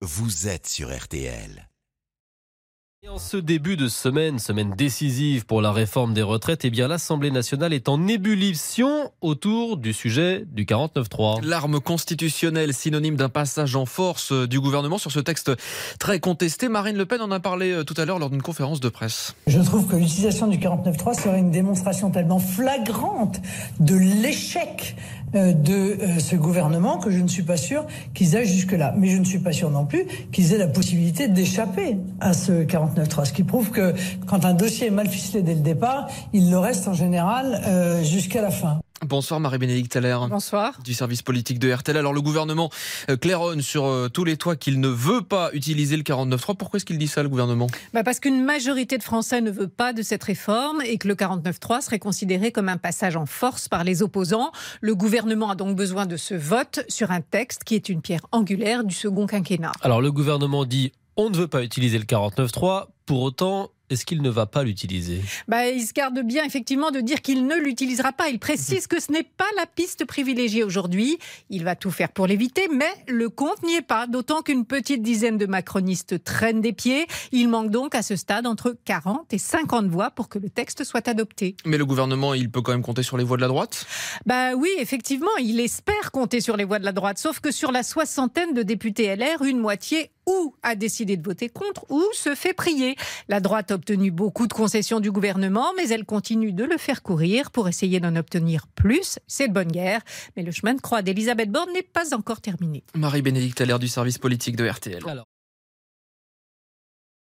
vous êtes sur RTL. En ce début de semaine, semaine décisive pour la réforme des retraites, eh bien l'Assemblée nationale est en ébullition autour du sujet du 49.3. L'arme constitutionnelle, synonyme d'un passage en force euh, du gouvernement sur ce texte très contesté. Marine Le Pen en a parlé euh, tout à l'heure lors d'une conférence de presse. Je trouve que l'utilisation du 49.3 serait une démonstration tellement flagrante de l'échec euh, de ce gouvernement que je ne suis pas sûr qu'ils aillent jusque-là. Mais je ne suis pas sûr non plus qu'ils aient la possibilité d'échapper à ce 49 ce qui prouve que quand un dossier est mal ficelé dès le départ, il le reste en général euh, jusqu'à la fin. Bonsoir Marie-Bénédicte Allaire. Bonsoir. Du service politique de RTL. Alors le gouvernement euh, claironne sur euh, tous les toits qu'il ne veut pas utiliser le 49.3. Pourquoi est-ce qu'il dit ça le gouvernement? Bah Parce qu'une majorité de Français ne veut pas de cette réforme et que le 49.3 serait considéré comme un passage en force par les opposants. Le gouvernement a donc besoin de ce vote sur un texte qui est une pierre angulaire du second quinquennat. Alors le gouvernement dit on ne veut pas utiliser le 49.3. Pour autant, est-ce qu'il ne va pas l'utiliser? Bah, Il se garde bien effectivement de dire qu'il ne l'utilisera pas. Il précise que ce n'est pas la piste privilégiée aujourd'hui. Il va tout faire pour l'éviter, mais le compte n'y est pas, d'autant qu'une petite dizaine de macronistes traînent des pieds. Il manque donc à ce stade entre 40 et 50 voix pour que le texte soit adopté. Mais le gouvernement, il peut quand même compter sur les voix de la droite? Bah oui, effectivement, il espère compter sur les voix de la droite, sauf que sur la soixantaine de députés LR, une moitié ou a décidé de voter contre ou se fait prier. La droite obtenu beaucoup de concessions du gouvernement, mais elle continue de le faire courir pour essayer d'en obtenir plus. C'est de bonne guerre. Mais le chemin de croix d'Elisabeth Borne n'est pas encore terminé. Marie-Bénédicte l'air du service politique de RTL.